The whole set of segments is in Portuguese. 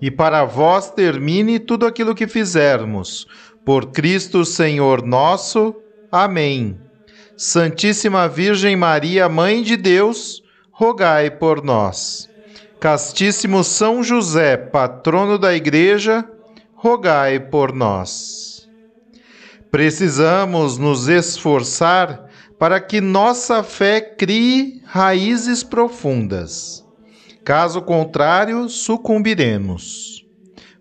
e para vós termine tudo aquilo que fizermos. Por Cristo Senhor nosso. Amém. Santíssima Virgem Maria, Mãe de Deus, rogai por nós. Castíssimo São José, patrono da Igreja, rogai por nós. Precisamos nos esforçar para que nossa fé crie raízes profundas. Caso contrário, sucumbiremos.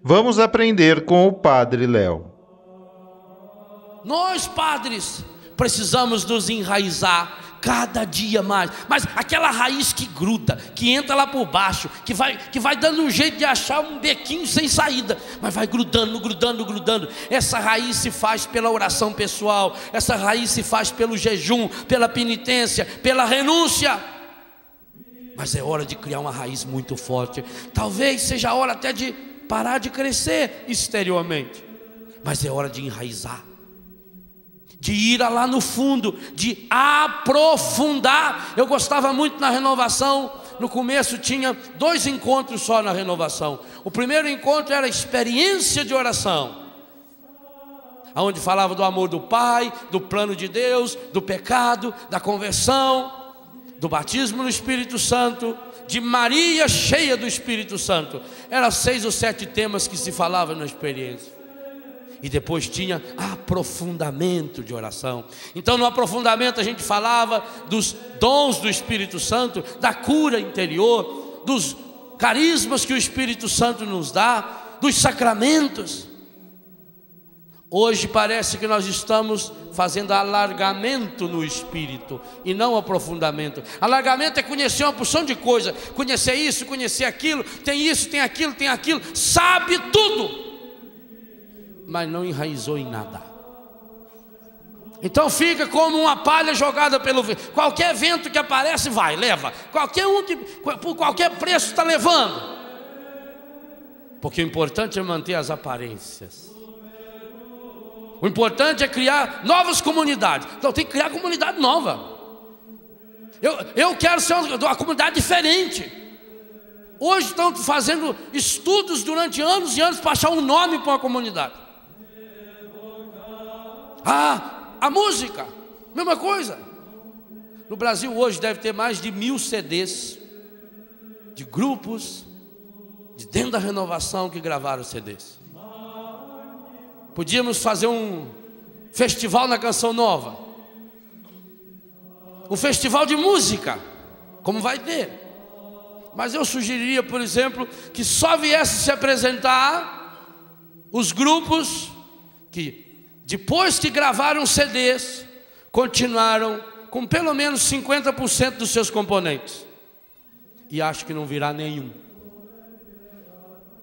Vamos aprender com o Padre Léo. Nós, padres, precisamos nos enraizar cada dia mais. Mas aquela raiz que gruda, que entra lá por baixo, que vai, que vai dando um jeito de achar um bequinho sem saída, mas vai grudando, grudando, grudando. Essa raiz se faz pela oração pessoal, essa raiz se faz pelo jejum, pela penitência, pela renúncia mas é hora de criar uma raiz muito forte. Talvez seja a hora até de parar de crescer exteriormente, mas é hora de enraizar, de ir lá no fundo, de aprofundar. Eu gostava muito na renovação. No começo tinha dois encontros só na renovação. O primeiro encontro era experiência de oração onde falava do amor do Pai, do plano de Deus, do pecado, da conversão do batismo no Espírito Santo, de Maria cheia do Espírito Santo. Eram seis ou sete temas que se falavam na experiência. E depois tinha aprofundamento de oração. Então, no aprofundamento, a gente falava dos dons do Espírito Santo, da cura interior, dos carismas que o Espírito Santo nos dá, dos sacramentos. Hoje parece que nós estamos fazendo alargamento no espírito e não aprofundamento. Alargamento é conhecer uma porção de coisa, conhecer isso, conhecer aquilo, tem isso, tem aquilo, tem aquilo, sabe tudo, mas não enraizou em nada. Então fica como uma palha jogada pelo vento. Qualquer vento que aparece, vai, leva. Qualquer um que, por qualquer preço está levando. Porque o importante é manter as aparências. O importante é criar novas comunidades. Então tem que criar comunidade nova. Eu, eu quero ser uma, uma comunidade diferente. Hoje estão fazendo estudos durante anos e anos para achar um nome para uma comunidade. Ah, a música, mesma coisa. No Brasil hoje deve ter mais de mil CDs de grupos de dentro da renovação que gravaram CDs. Podíamos fazer um festival na canção nova. Um festival de música, como vai ter. Mas eu sugeriria, por exemplo, que só viesse se apresentar os grupos que, depois que gravaram CDs, continuaram com pelo menos 50% dos seus componentes. E acho que não virá nenhum.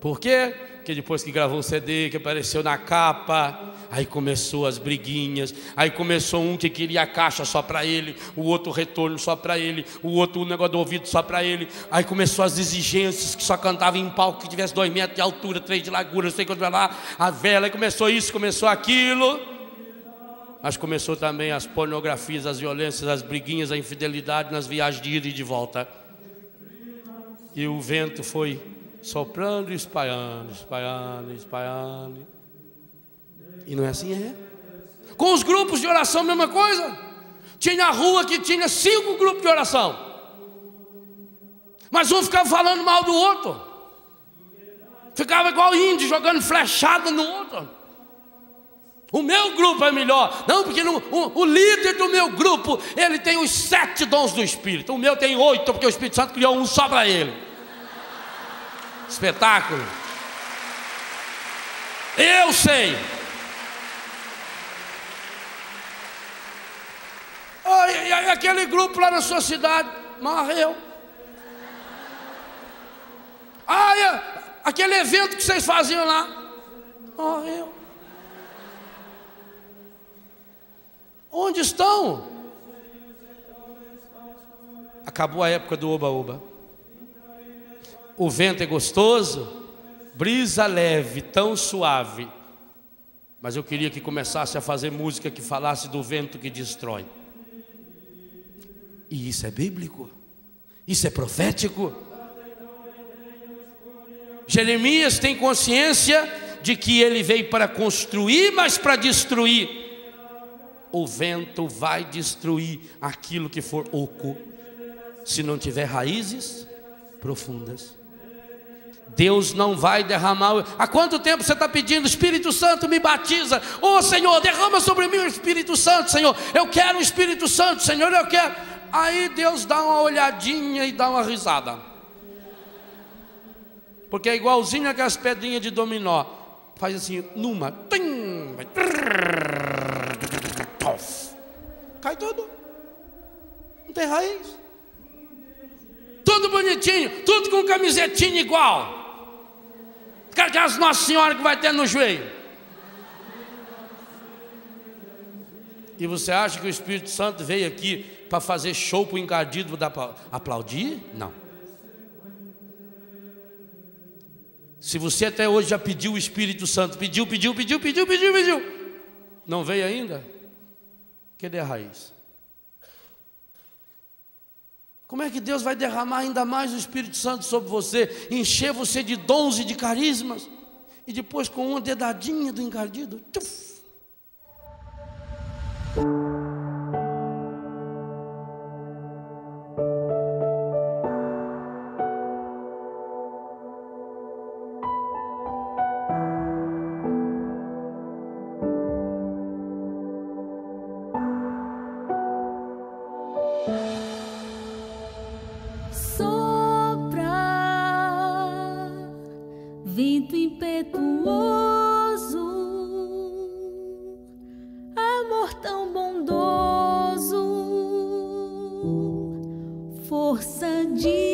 Por quê? Que depois que gravou o CD, que apareceu na capa, aí começou as briguinhas, aí começou um que queria a caixa só para ele, o outro retorno só para ele, o outro o negócio do ouvido só para ele, aí começou as exigências que só cantava em palco que tivesse dois metros de altura, três de largura, sei quanto lá, a vela, aí começou isso, começou aquilo, mas começou também as pornografias, as violências, as briguinhas, a infidelidade nas viagens de ida e de volta. E o vento foi soprando e espalhando, espalhando, espalhando. E não é assim, é? Com os grupos de oração, mesma coisa. Tinha a rua que tinha cinco grupos de oração. Mas um ficava falando mal do outro. Ficava igual índio, jogando flechada no outro. O meu grupo é melhor. Não, porque o, o, líder do meu grupo, ele tem os sete dons do Espírito. O meu tem oito, porque o Espírito Santo criou um só para ele. Espetáculo. Eu sei. Oh, e, e aquele grupo lá na sua cidade morreu. Ah, aquele evento que vocês faziam lá morreu. Onde estão? Acabou a época do oba-oba. O vento é gostoso, brisa leve, tão suave. Mas eu queria que começasse a fazer música que falasse do vento que destrói. E isso é bíblico. Isso é profético. Jeremias tem consciência de que ele veio para construir, mas para destruir o vento vai destruir aquilo que for oco, se não tiver raízes profundas. Deus não vai derramar. Há quanto tempo você está pedindo, Espírito Santo, me batiza? Ô oh, Senhor, derrama sobre mim o Espírito Santo, Senhor. Eu quero o Espírito Santo, Senhor, eu quero. Aí Deus dá uma olhadinha e dá uma risada. Porque é igualzinho aquelas pedrinhas de dominó. Faz assim, numa, Cai tudo. Não tem raiz. Tudo bonitinho, tudo com camisetinha igual. Aquelas Nossa Senhora que vai ter no joelho. E você acha que o Espírito Santo veio aqui para fazer show para o encardido para aplaudir? Não. Se você até hoje já pediu o Espírito Santo, pediu, pediu, pediu, pediu, pediu, pediu, não veio ainda? Cadê a raiz? Como é que Deus vai derramar ainda mais o Espírito Santo sobre você, encher você de dons e de carismas, e depois com uma dedadinha do encardido, tuf, Ooh.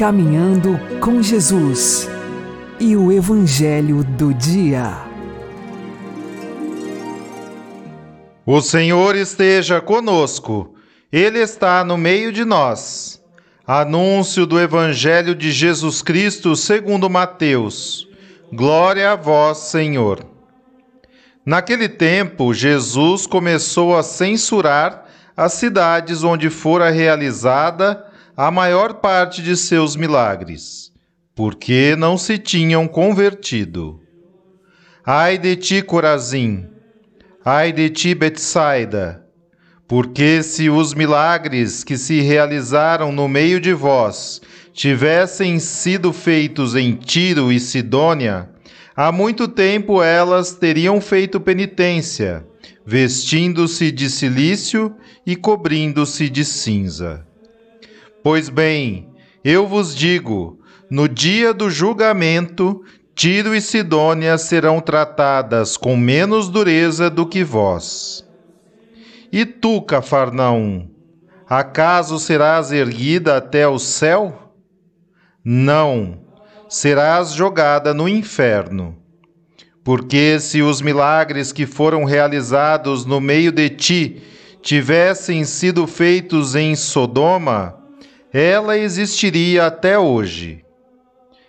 Caminhando com Jesus e o Evangelho do Dia. O Senhor esteja conosco, Ele está no meio de nós. Anúncio do Evangelho de Jesus Cristo segundo Mateus. Glória a vós, Senhor. Naquele tempo, Jesus começou a censurar as cidades onde fora realizada a maior parte de seus milagres, porque não se tinham convertido. Ai de ti, Corazim! Ai de ti, Betsaida! Porque se os milagres que se realizaram no meio de vós tivessem sido feitos em Tiro e Sidônia, há muito tempo elas teriam feito penitência vestindo-se de silício e cobrindo-se de cinza. Pois bem, eu vos digo: no dia do julgamento, Tiro e Sidônia serão tratadas com menos dureza do que vós. E tu, Cafarnaum, acaso serás erguida até o céu? Não, serás jogada no inferno. Porque se os milagres que foram realizados no meio de ti tivessem sido feitos em Sodoma, ela existiria até hoje.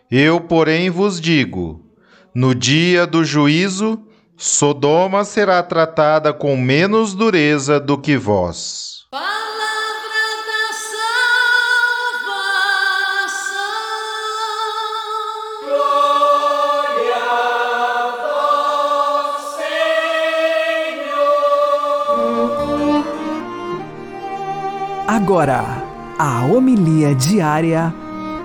Eu, porém, vos digo: no dia do juízo, Sodoma será tratada com menos dureza do que vós. Agora, a homilia diária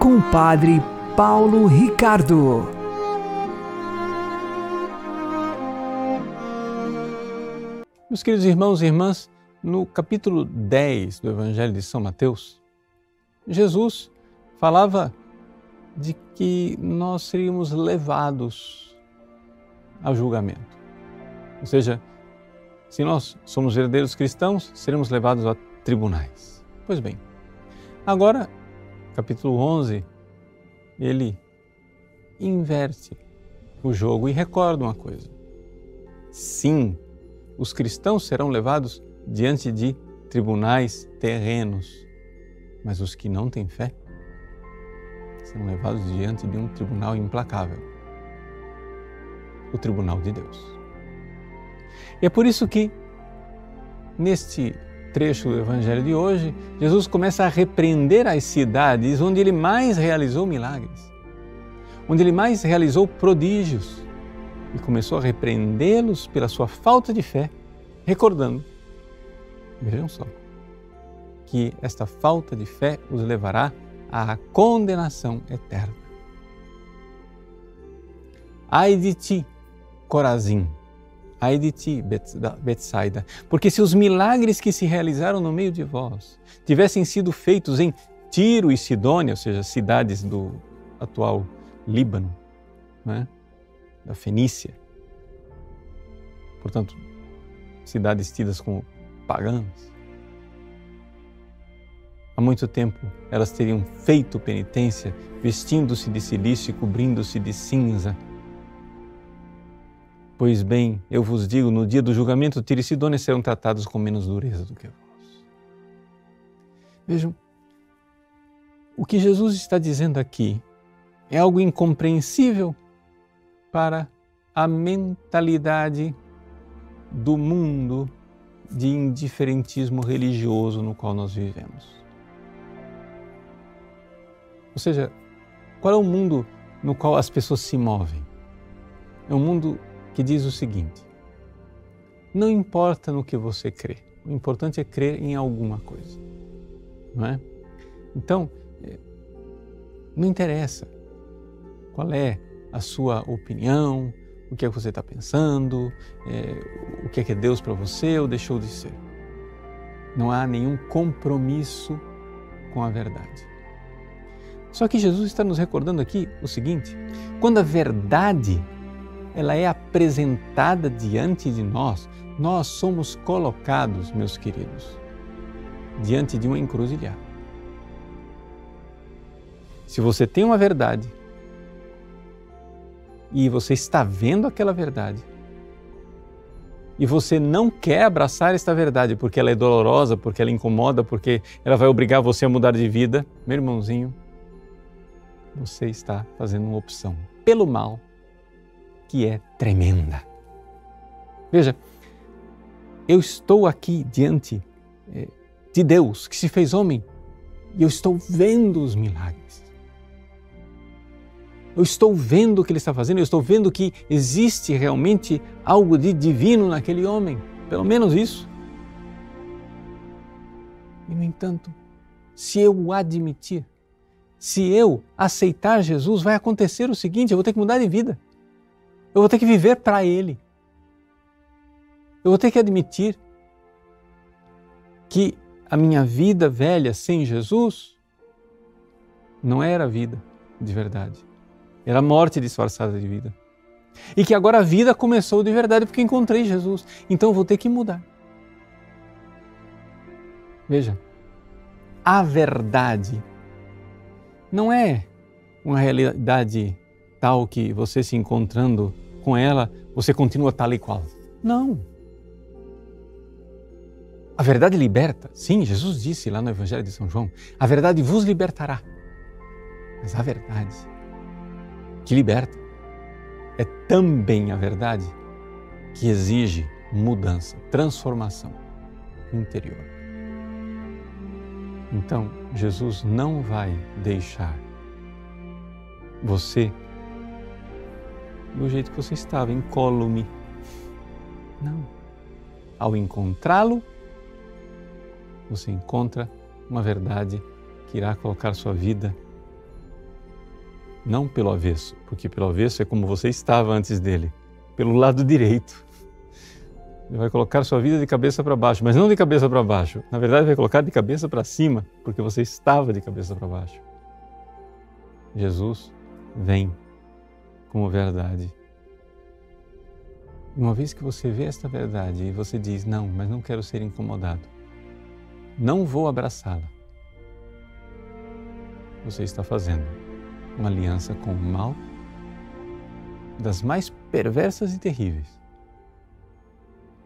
com o Padre Paulo Ricardo. Meus queridos irmãos e irmãs, no capítulo 10 do Evangelho de São Mateus, Jesus falava de que nós seríamos levados ao julgamento. Ou seja, se nós somos verdadeiros cristãos, seremos levados a tribunais. Pois bem, agora, capítulo 11, ele inverte o jogo e recorda uma coisa. Sim, os cristãos serão levados diante de tribunais terrenos, mas os que não têm fé serão levados diante de um tribunal implacável o tribunal de Deus. E é por isso que, neste trecho do Evangelho de hoje, Jesus começa a repreender as cidades onde ele mais realizou milagres, onde ele mais realizou prodígios e começou a repreendê-los pela sua falta de fé, recordando, vejam só, que esta falta de fé os levará à condenação eterna. Ai de ti, Corazim! Ai de ti, Betsaida, porque se os milagres que se realizaram no meio de vós tivessem sido feitos em Tiro e Sidônia, ou seja, cidades do atual Líbano, né? da Fenícia, portanto, cidades tidas como pagãs, há muito tempo elas teriam feito penitência, vestindo-se de silício e cobrindo-se de cinza Pois bem, eu vos digo, no dia do julgamento, Tiro e Sidônia serão tratados com menos dureza do que vós. Vejam, o que Jesus está dizendo aqui é algo incompreensível para a mentalidade do mundo de indiferentismo religioso no qual nós vivemos. Ou seja, qual é o mundo no qual as pessoas se movem? É um mundo que diz o seguinte: não importa no que você crê, o importante é crer em alguma coisa, não é? Então, é, não interessa qual é a sua opinião, o que é que você está pensando, é, o que é que é Deus para você ou deixou de ser. Não há nenhum compromisso com a verdade. Só que Jesus está nos recordando aqui o seguinte: quando a verdade ela é apresentada diante de nós, nós somos colocados, meus queridos, diante de uma encruzilhada. Se você tem uma verdade e você está vendo aquela verdade, e você não quer abraçar esta verdade porque ela é dolorosa, porque ela incomoda, porque ela vai obrigar você a mudar de vida, meu irmãozinho, você está fazendo uma opção pelo mal que é tremenda. Veja, eu estou aqui diante eh, de Deus que se fez homem e eu estou vendo os milagres. Eu estou vendo o que ele está fazendo, eu estou vendo que existe realmente algo de divino naquele homem, pelo menos isso. E, no entanto, se eu o admitir, se eu aceitar Jesus, vai acontecer o seguinte: eu vou ter que mudar de vida. Eu vou ter que viver para Ele. Eu vou ter que admitir que a minha vida velha sem Jesus não era vida de verdade. Era morte disfarçada de vida. E que agora a vida começou de verdade porque encontrei Jesus. Então eu vou ter que mudar. Veja, a verdade não é uma realidade tal que você se encontrando com ela, você continua tal e qual. Não. A verdade liberta. Sim, Jesus disse lá no Evangelho de São João: a verdade vos libertará. Mas a verdade que liberta é também a verdade que exige mudança, transformação interior. Então, Jesus não vai deixar você do jeito que você estava, incólume. Não. Ao encontrá-lo, você encontra uma verdade que irá colocar sua vida não pelo avesso, porque pelo avesso é como você estava antes dele, pelo lado direito. Ele vai colocar sua vida de cabeça para baixo, mas não de cabeça para baixo. Na verdade, vai colocar de cabeça para cima, porque você estava de cabeça para baixo. Jesus vem como verdade. Uma vez que você vê esta verdade e você diz: Não, mas não quero ser incomodado, não vou abraçá-la, você está fazendo uma aliança com o mal das mais perversas e terríveis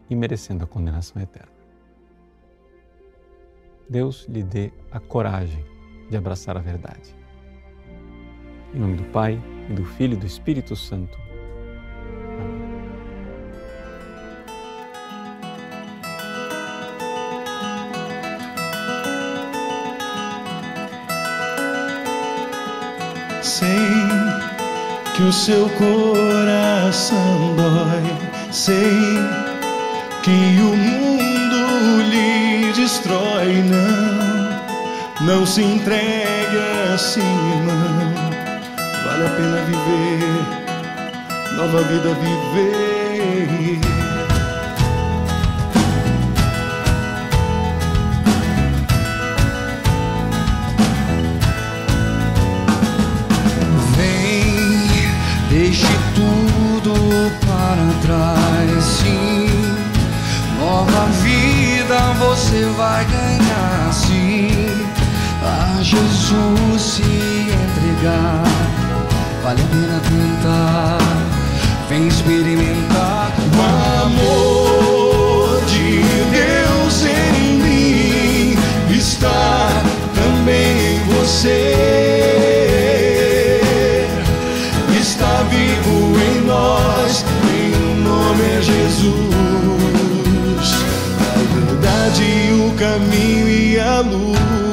e merecendo a condenação eterna. Deus lhe dê a coragem de abraçar a verdade. Em nome do Pai, e do Filho e do Espírito Santo. Sei que o seu coração dói, sei que o mundo lhe destrói, não, não se entregue assim, irmão vale a pena viver, nova vida viver. Vem, deixe tudo para trás, sim. Nova vida você vai ganhar, sim. A Jesus se entregar vale a pena tentar. Vem experimentar o amor de Deus em mim. Está também em você. Está vivo em nós, em nome é Jesus. A verdade, o caminho e a luz.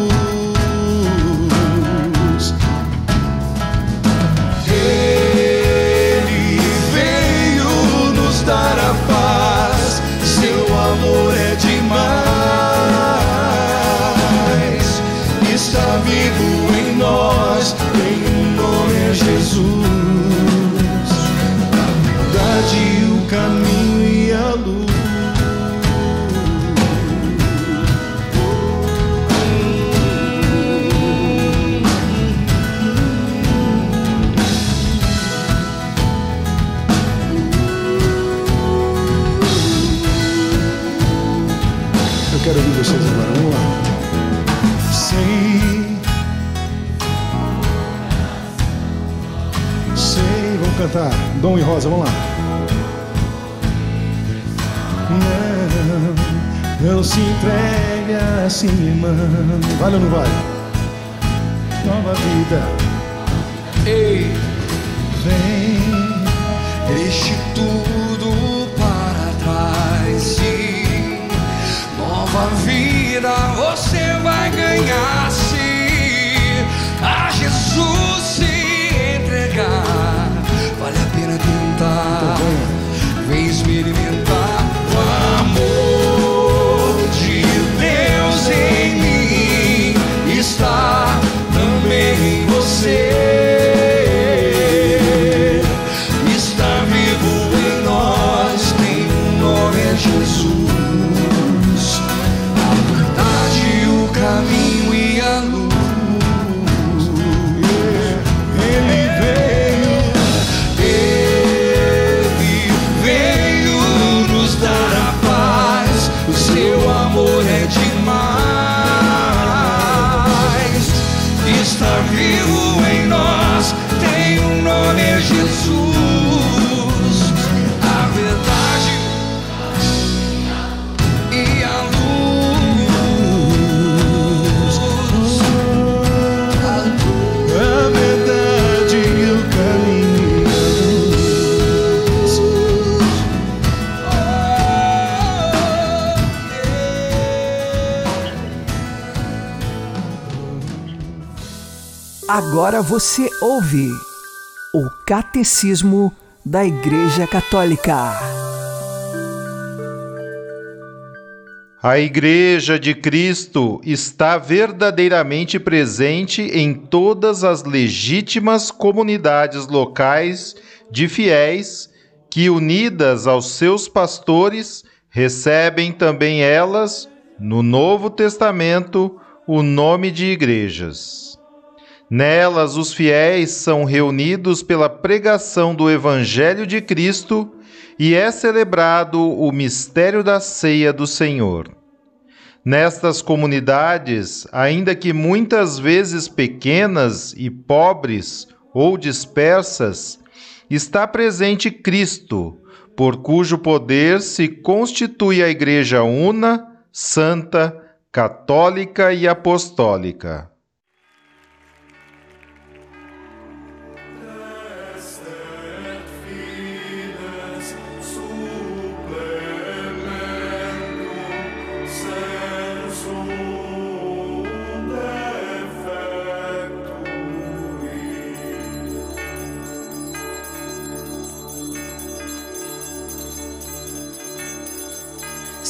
Cantar. Dom e Rosa, vamos lá. Não, não se entregue assim, irmão. Vale ou não vale? Nova vida. Ei, Vem. deixe tudo para trás e nova vida você vai ganhar se a Jesus Agora você ouve o Catecismo da Igreja Católica. A Igreja de Cristo está verdadeiramente presente em todas as legítimas comunidades locais de fiéis que, unidas aos seus pastores, recebem também elas, no Novo Testamento, o nome de igrejas. Nelas, os fiéis são reunidos pela pregação do Evangelho de Cristo e é celebrado o mistério da ceia do Senhor. Nestas comunidades, ainda que muitas vezes pequenas e pobres ou dispersas, está presente Cristo, por cujo poder se constitui a Igreja una, santa, católica e apostólica.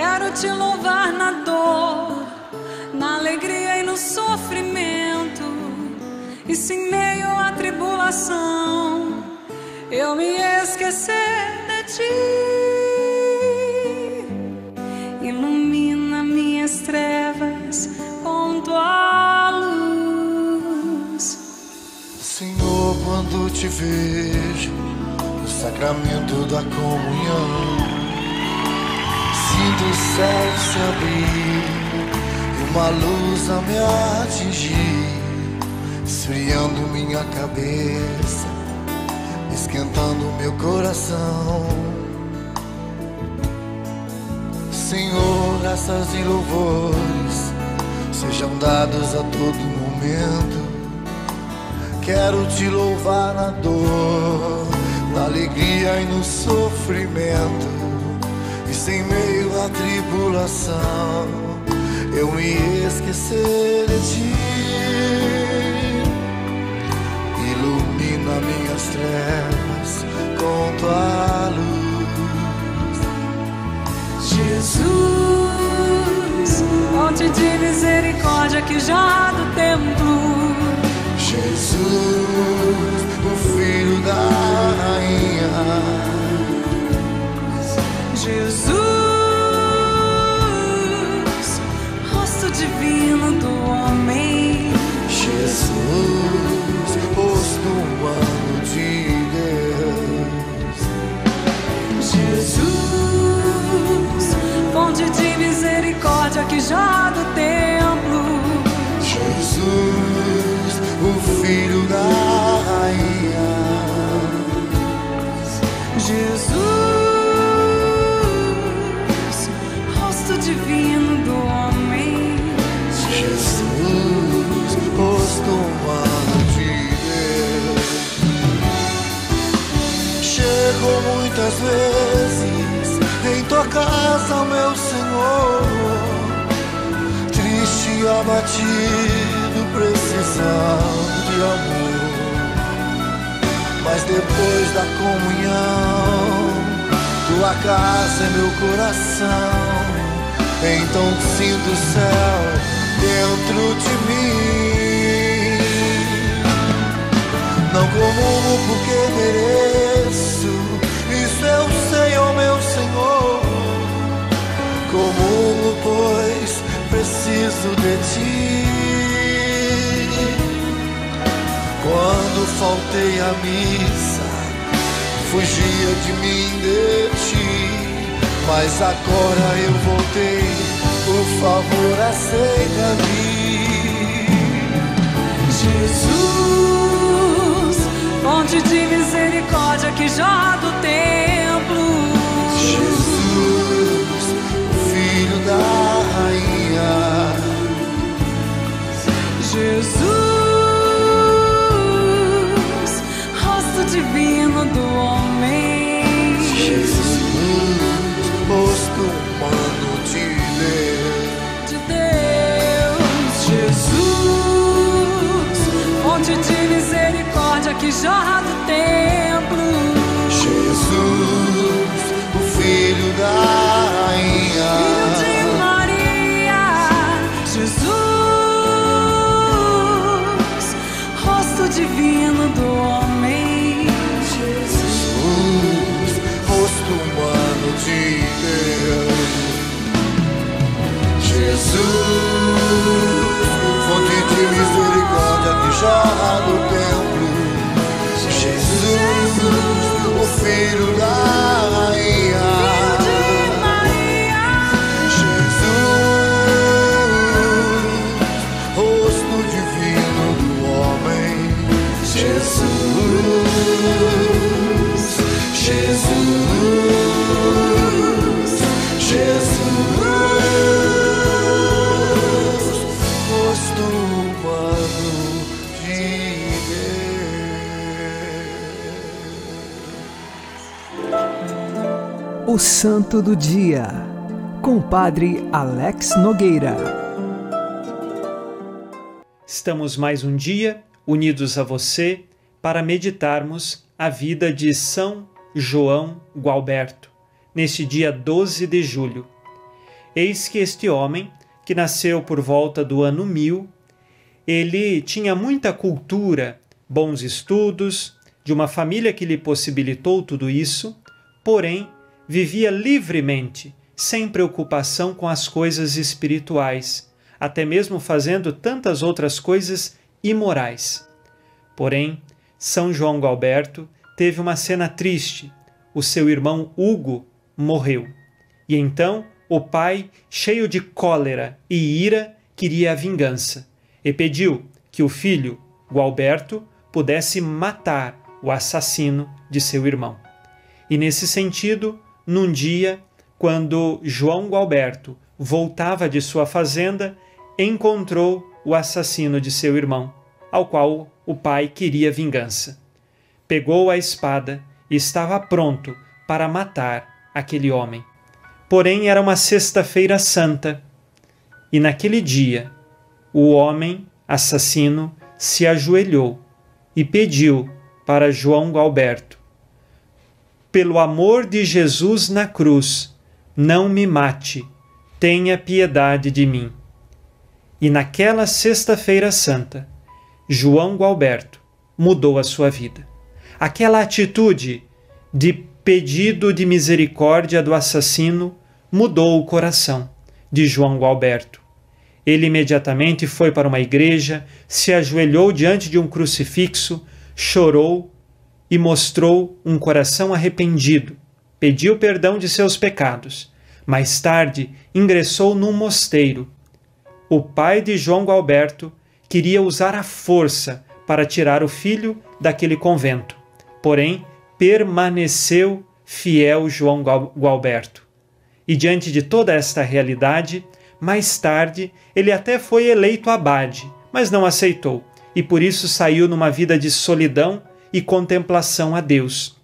Quero te louvar na dor, na alegria e no sofrimento. E se em meio à tribulação eu me esquecer de ti, ilumina minhas trevas com tua luz. Senhor, quando te vejo no sacramento da comunhão, sinto o céu se abrir e uma luz a me atingir, esfriando minha cabeça, esquentando meu coração. Senhor, graças e louvores sejam dados a todo momento. Quero te louvar na dor, na alegria e no sofrimento. E sem meio à tribulação, eu me esquecer de ti. Ilumina minhas trevas com tua luz. Jesus, fonte de misericórdia que já do templo. Jesus, o filho da divino do homem. Jesus, Posto humano de Deus. Jesus, fonte de misericórdia que jorra do teu. Missa, fugia de mim, de ti. Mas agora eu voltei, por favor, aceita-me. Jesus, fonte de misericórdia que jorra do templo. Jesus, misericórdia que jorra O Santo do Dia, com Padre Alex Nogueira. Estamos mais um dia unidos a você para meditarmos a vida de São João Gualberto, neste dia 12 de julho. Eis que este homem, que nasceu por volta do ano 1000, ele tinha muita cultura, bons estudos, de uma família que lhe possibilitou tudo isso, porém vivia livremente, sem preocupação com as coisas espirituais, até mesmo fazendo tantas outras coisas imorais. Porém, São João Galberto teve uma cena triste. O seu irmão Hugo morreu. E então o pai, cheio de cólera e ira, queria a vingança e pediu que o filho, Gualberto, pudesse matar o assassino de seu irmão. E nesse sentido, num dia, quando João Gualberto voltava de sua fazenda, encontrou o assassino de seu irmão, ao qual o pai queria vingança. Pegou a espada e estava pronto para matar aquele homem. Porém, era uma sexta-feira santa, e naquele dia, o homem assassino se ajoelhou e pediu para João Galberto: Pelo amor de Jesus na cruz, não me mate, tenha piedade de mim. E naquela Sexta-feira Santa, João Gualberto mudou a sua vida. Aquela atitude de pedido de misericórdia do assassino mudou o coração de João Gualberto. Ele imediatamente foi para uma igreja, se ajoelhou diante de um crucifixo, chorou e mostrou um coração arrependido, pediu perdão de seus pecados. Mais tarde, ingressou num mosteiro. O pai de João Gualberto queria usar a força para tirar o filho daquele convento. Porém, permaneceu fiel João Gualberto. E diante de toda esta realidade, mais tarde ele até foi eleito abade, mas não aceitou, e por isso saiu numa vida de solidão e contemplação a Deus.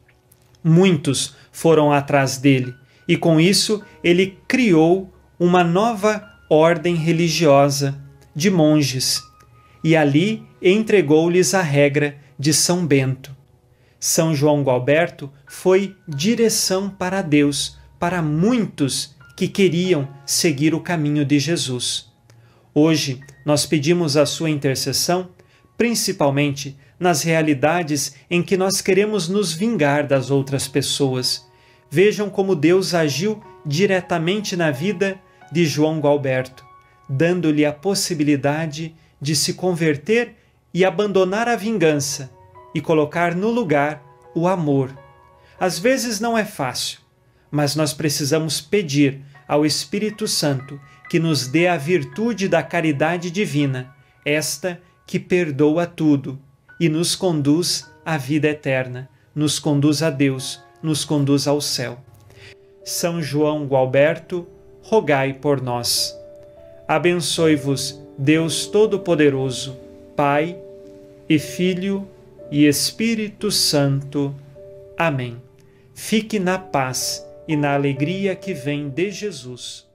Muitos foram atrás dele e com isso ele criou uma nova ordem religiosa de monges e ali entregou-lhes a regra de São Bento. São João Gualberto foi direção para Deus para muitos que queriam seguir o caminho de Jesus. Hoje nós pedimos a sua intercessão, principalmente nas realidades em que nós queremos nos vingar das outras pessoas. Vejam como Deus agiu diretamente na vida de João Gualberto, dando-lhe a possibilidade de se converter e abandonar a vingança e colocar no lugar o amor. Às vezes não é fácil, mas nós precisamos pedir ao Espírito Santo que nos dê a virtude da caridade divina, esta que perdoa tudo e nos conduz à vida eterna, nos conduz a Deus, nos conduz ao céu. São João Gualberto, rogai por nós. Abençoe-vos, Deus Todo-Poderoso, Pai e Filho e Espírito Santo. Amém. Fique na paz e na alegria que vem de Jesus.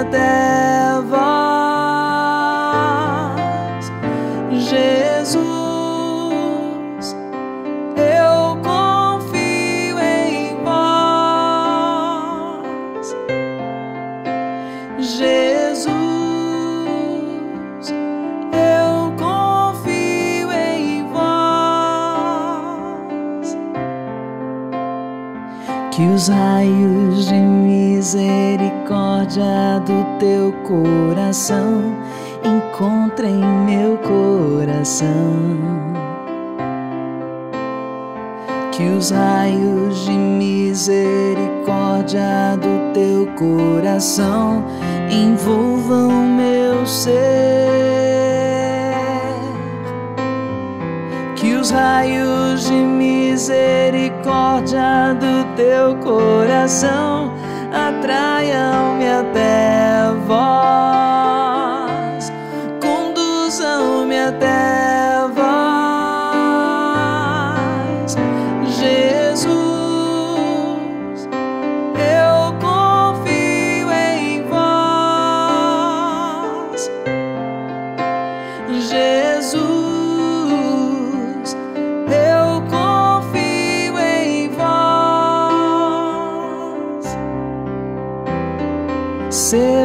Até vós, Jesus. Eu confio em vós, Jesus. Eu confio em vós. Que os raios de misericórdia do teu coração encontrem meu coração. Que os raios de misericórdia do teu coração envolvam meu ser. Que os raios de misericórdia do teu coração atraiam-me até vós,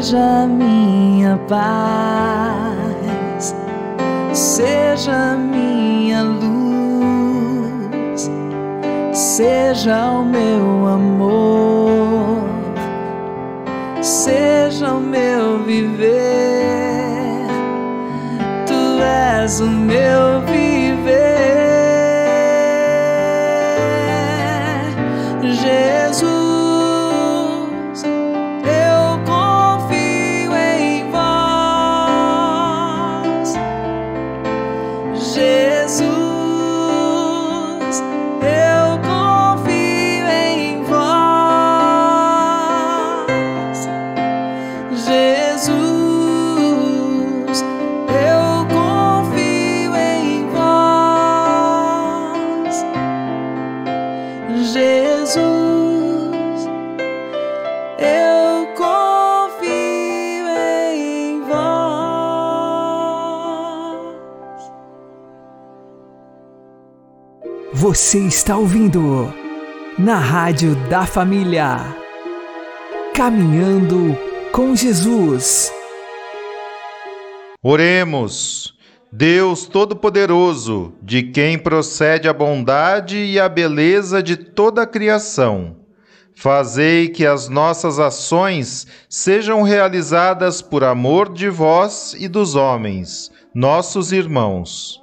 Seja minha paz, seja minha luz, seja o meu amor, Você está ouvindo na Rádio da Família. Caminhando com Jesus. Oremos. Deus Todo-Poderoso, de quem procede a bondade e a beleza de toda a criação, fazei que as nossas ações sejam realizadas por amor de vós e dos homens, nossos irmãos.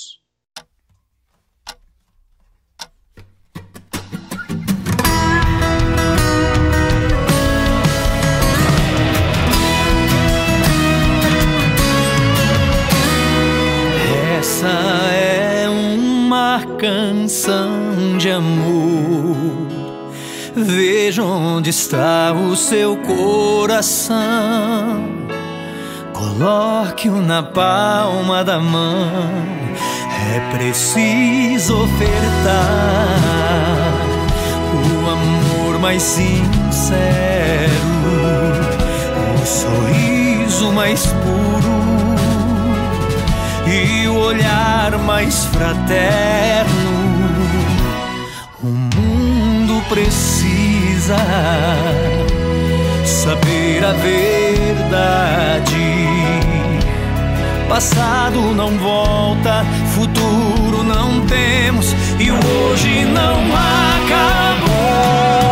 Canção de amor. Veja onde está o seu coração. Coloque-o na palma da mão. É preciso ofertar o amor mais sincero, o sorriso mais puro olhar mais fraterno. O mundo precisa saber a verdade. Passado não volta, futuro não temos e o hoje não acabou.